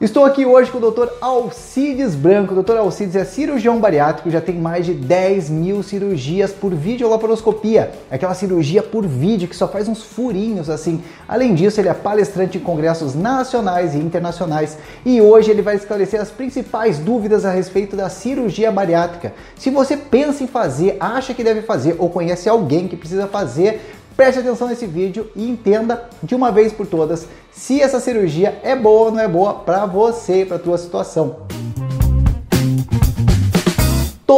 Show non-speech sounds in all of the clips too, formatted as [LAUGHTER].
Estou aqui hoje com o Dr. Alcides Branco. O Dr. Alcides é cirurgião bariátrico, já tem mais de 10 mil cirurgias por videolaparoscopia. É aquela cirurgia por vídeo que só faz uns furinhos assim. Além disso, ele é palestrante em congressos nacionais e internacionais e hoje ele vai esclarecer as principais dúvidas a respeito da cirurgia bariátrica. Se você pensa em fazer, acha que deve fazer ou conhece alguém que precisa fazer, Preste atenção nesse vídeo e entenda de uma vez por todas se essa cirurgia é boa ou não é boa para você, para tua situação.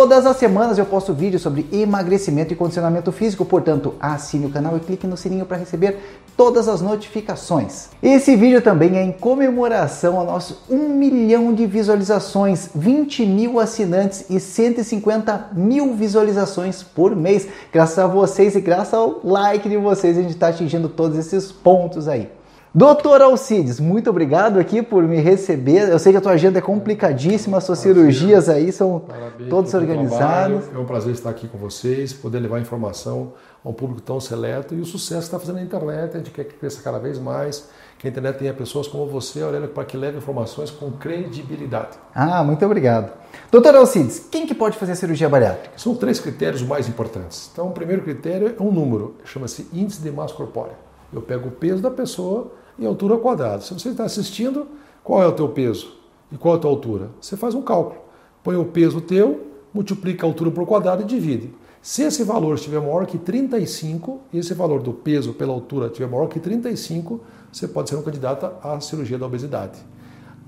Todas as semanas eu posto vídeos sobre emagrecimento e condicionamento físico, portanto, assine o canal e clique no sininho para receber todas as notificações. Esse vídeo também é em comemoração ao nosso 1 milhão de visualizações, 20 mil assinantes e 150 mil visualizações por mês. Graças a vocês e graças ao like de vocês, a gente está atingindo todos esses pontos aí. Doutor Alcides, muito obrigado aqui por me receber. Eu sei que a tua agenda é complicadíssima, as suas cirurgias aí são Parabéns todas organizadas. É um prazer estar aqui com vocês, poder levar informação a um público tão seleto e o sucesso que está fazendo a internet. A gente quer que cresça cada vez mais, que a internet tenha pessoas como você, Aurélio, para que leve informações com credibilidade. Ah, muito obrigado. Doutor Alcides, quem que pode fazer a cirurgia bariátrica? São três critérios mais importantes. Então, o primeiro critério é um número, chama-se índice de massa corpórea. Eu pego o peso da pessoa em altura quadrada. Se você está assistindo, qual é o teu peso e qual é a tua altura? Você faz um cálculo. Põe o peso teu, multiplica a altura por quadrado e divide. Se esse valor estiver maior que 35, e esse valor do peso pela altura estiver maior que 35, você pode ser um candidato à cirurgia da obesidade.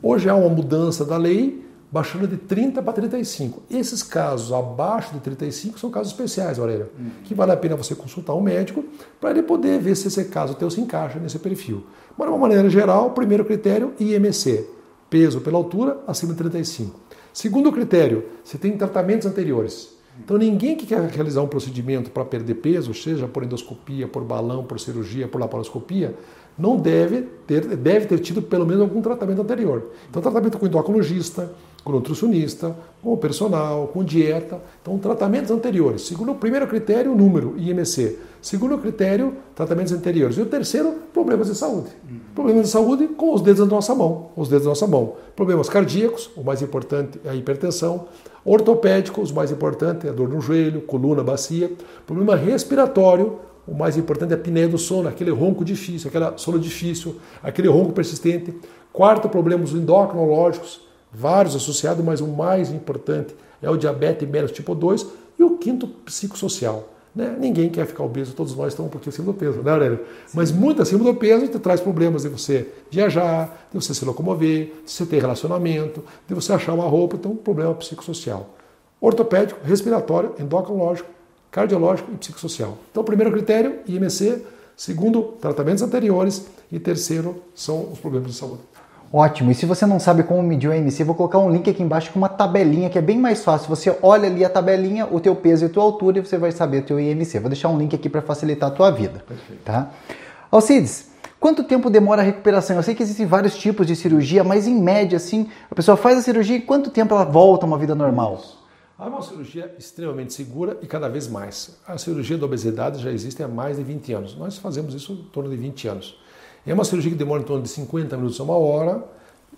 Hoje há uma mudança da lei baixando de 30 para 35. Esses casos abaixo de 35 são casos especiais, Aurélio, uhum. que vale a pena você consultar um médico para ele poder ver se esse caso teu se encaixa nesse perfil. Mas, de uma maneira geral, primeiro critério, IMC, peso pela altura acima de 35. Segundo critério, se tem tratamentos anteriores. Então, ninguém que quer realizar um procedimento para perder peso, seja por endoscopia, por balão, por cirurgia, por laparoscopia, não deve ter, deve ter tido pelo menos algum tratamento anterior. Então, tratamento com endocrinologista, com nutricionista, com o personal, com dieta. Então, tratamentos anteriores. Segundo o primeiro critério, número, IMC. Segundo critério, tratamentos anteriores. E o terceiro, problemas de saúde. Problemas de saúde com os dedos da nossa mão. Os dedos da nossa mão. Problemas cardíacos, o mais importante é a hipertensão. Ortopédicos, o mais importante é a dor no joelho, coluna, bacia. Problema respiratório, o mais importante é a apneia do sono, aquele ronco difícil, aquela sono difícil, aquele ronco persistente. Quarto, problemas endocrinológicos, vários associados, mas o mais importante é o diabetes mellitus tipo 2 e o quinto, psicossocial. Né? Ninguém quer ficar obeso, todos nós estamos um pouquinho acima do peso, né, Aurélio? Sim. Mas muito acima do peso te traz problemas de você viajar, de você se locomover, de você ter relacionamento, de você achar uma roupa, então um problema psicossocial. Ortopédico, respiratório, endocrinológico, cardiológico e psicossocial. Então, primeiro critério, IMC. Segundo, tratamentos anteriores. E terceiro, são os problemas de saúde. Ótimo. E se você não sabe como medir o IMC, vou colocar um link aqui embaixo com uma tabelinha que é bem mais fácil. Você olha ali a tabelinha, o teu peso e a tua altura e você vai saber o teu IMC. Vou deixar um link aqui para facilitar a tua vida. Perfeito. Tá? Alcides, quanto tempo demora a recuperação? Eu sei que existem vários tipos de cirurgia, mas em média, assim, a pessoa faz a cirurgia e quanto tempo ela volta a uma vida normal? É uma cirurgia extremamente segura e cada vez mais. A cirurgia da obesidade já existe há mais de 20 anos. Nós fazemos isso em torno de 20 anos. É uma cirurgia que demora em torno de 50 minutos a uma hora.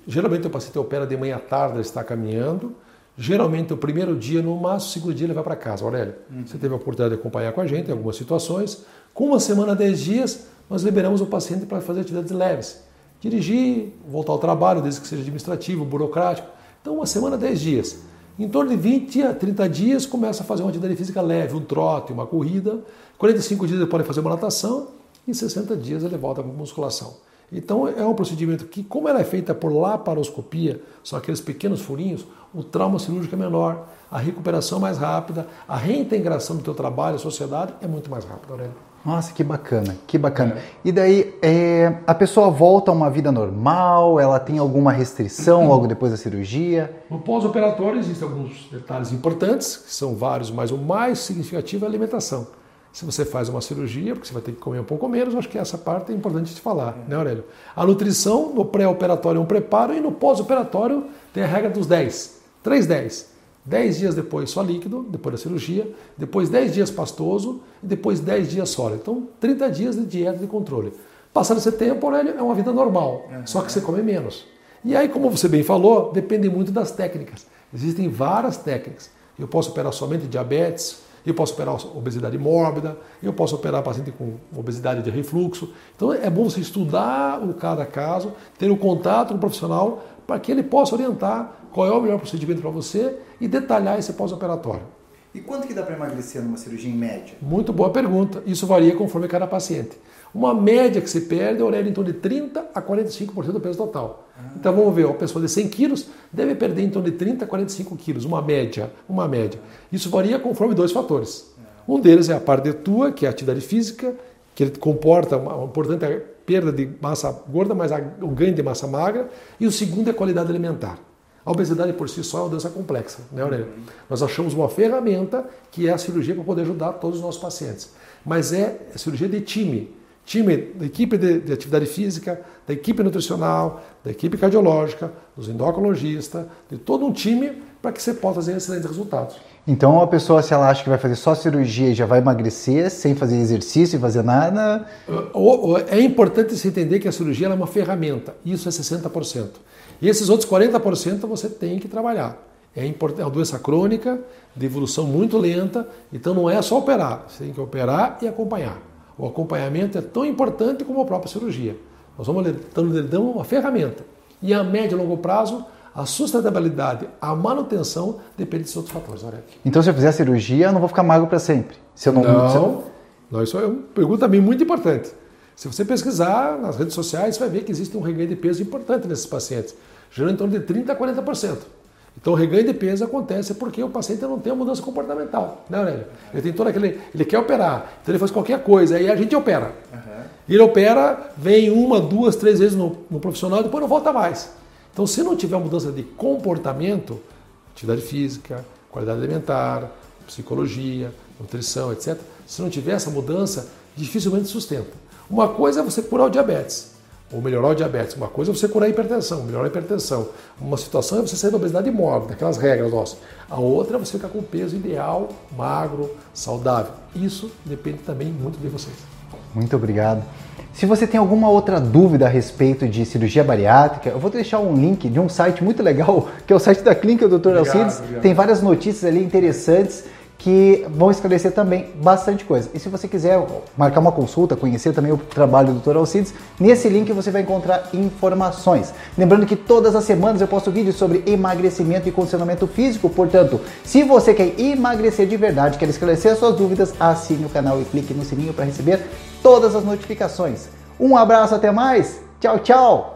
Geralmente o paciente opera de manhã à tarde, ele está caminhando. Geralmente o primeiro dia, no máximo o segundo dia, ele vai para casa. Aurélio, uhum. você teve a oportunidade de acompanhar com a gente em algumas situações. Com uma semana, 10 dias, nós liberamos o paciente para fazer atividades leves. Dirigir, voltar ao trabalho, desde que seja administrativo, burocrático. Então, uma semana, 10 dias. Em torno de 20 a 30 dias começa a fazer uma atividade física leve, um trote, uma corrida. 45 dias ele pode fazer uma natação e 60 dias ele volta com musculação. Então é um procedimento que, como ela é feita por laparoscopia, são aqueles pequenos furinhos, o trauma cirúrgico é menor, a recuperação é mais rápida, a reintegração do teu trabalho à sociedade é muito mais rápida, Aurélio. Nossa, que bacana, que bacana. E daí, é, a pessoa volta a uma vida normal? Ela tem alguma restrição [CLEARS THROAT] logo depois da cirurgia? No pós-operatório existem alguns detalhes importantes, que são vários, mas o mais significativo é a alimentação. Se você faz uma cirurgia, porque você vai ter que comer um pouco menos, acho que essa parte é importante de falar, né, Aurélio? A nutrição, no pré-operatório é um preparo e no pós-operatório tem a regra dos 10. 3 10. 10 dias depois só líquido, depois da cirurgia, depois 10 dias pastoso e depois 10 dias sólido. Então, 30 dias de dieta de controle. Passado esse tempo, Aurélio, é uma vida normal, uhum. só que você come menos. E aí, como você bem falou, depende muito das técnicas. Existem várias técnicas. Eu posso operar somente diabetes, eu posso operar obesidade mórbida, eu posso operar paciente com obesidade de refluxo. Então é bom você estudar o cada caso, ter o um contato com o profissional para que ele possa orientar qual é o melhor procedimento para você e detalhar esse pós-operatório. E quanto que dá para emagrecer numa cirurgia em média? Muito boa pergunta. Isso varia conforme cada paciente. Uma média que se perde, é em torno de 30 a 45% do peso total. Ah. Então vamos ver, uma pessoa de 100 quilos deve perder em torno de 30 a 45 quilos, uma média, uma média. Isso varia conforme dois fatores. Um deles é a parte tua, que é a atividade física, que comporta uma importante perda de massa gorda, mas o ganho de massa magra. E o segundo é a qualidade alimentar. A obesidade por si só é uma doença complexa, né, Aurélio? Uhum. Nós achamos uma ferramenta que é a cirurgia para poder ajudar todos os nossos pacientes. Mas é a cirurgia de time. Time da equipe de, de atividade física, da equipe nutricional, da equipe cardiológica, dos endocrinologistas, de todo um time para que você possa fazer excelentes resultados. Então, a pessoa, se ela acha que vai fazer só cirurgia e já vai emagrecer sem fazer exercício e fazer nada. É importante se entender que a cirurgia é uma ferramenta, isso é 60%. E esses outros 40% você tem que trabalhar. É, é uma doença crônica, de evolução muito lenta, então não é só operar, você tem que operar e acompanhar. O acompanhamento é tão importante como a própria cirurgia. Nós vamos dando uma ferramenta. E a médio e longo prazo, a sustentabilidade, a manutenção depende de outros fatores. Olha. Então, se eu fizer a cirurgia, eu não vou ficar magro para sempre? Se eu não, não, não, isso é uma pergunta também muito importante. Se você pesquisar nas redes sociais, você vai ver que existe um reganho de peso importante nesses pacientes, gerando em torno de 30% a 40%. Então o reganho de peso acontece porque o paciente não tem uma mudança comportamental, né, Aurélio? Ele tem todo aquele. Ele quer operar, então ele faz qualquer coisa, aí a gente opera. Uhum. Ele opera, vem uma, duas, três vezes no, no profissional e depois não volta mais. Então, se não tiver mudança de comportamento, atividade física, qualidade alimentar, psicologia, nutrição, etc., se não tiver essa mudança, dificilmente sustenta. Uma coisa é você curar o diabetes, ou melhorar o diabetes. Uma coisa é você curar a hipertensão, melhorar a hipertensão. Uma situação é você sair da obesidade mórbida, aquelas regras nossas. A outra é você ficar com o peso ideal, magro, saudável. Isso depende também muito de vocês. Muito obrigado. Se você tem alguma outra dúvida a respeito de cirurgia bariátrica, eu vou deixar um link de um site muito legal, que é o site da clínica do Dr. Alcides. Tem várias notícias ali interessantes que vão esclarecer também bastante coisa. E se você quiser marcar uma consulta, conhecer também o trabalho do Dr. Alcides, nesse link você vai encontrar informações. Lembrando que todas as semanas eu posto vídeos sobre emagrecimento e condicionamento físico, portanto, se você quer emagrecer de verdade, quer esclarecer suas dúvidas, assine o canal e clique no sininho para receber todas as notificações. Um abraço, até mais. Tchau, tchau.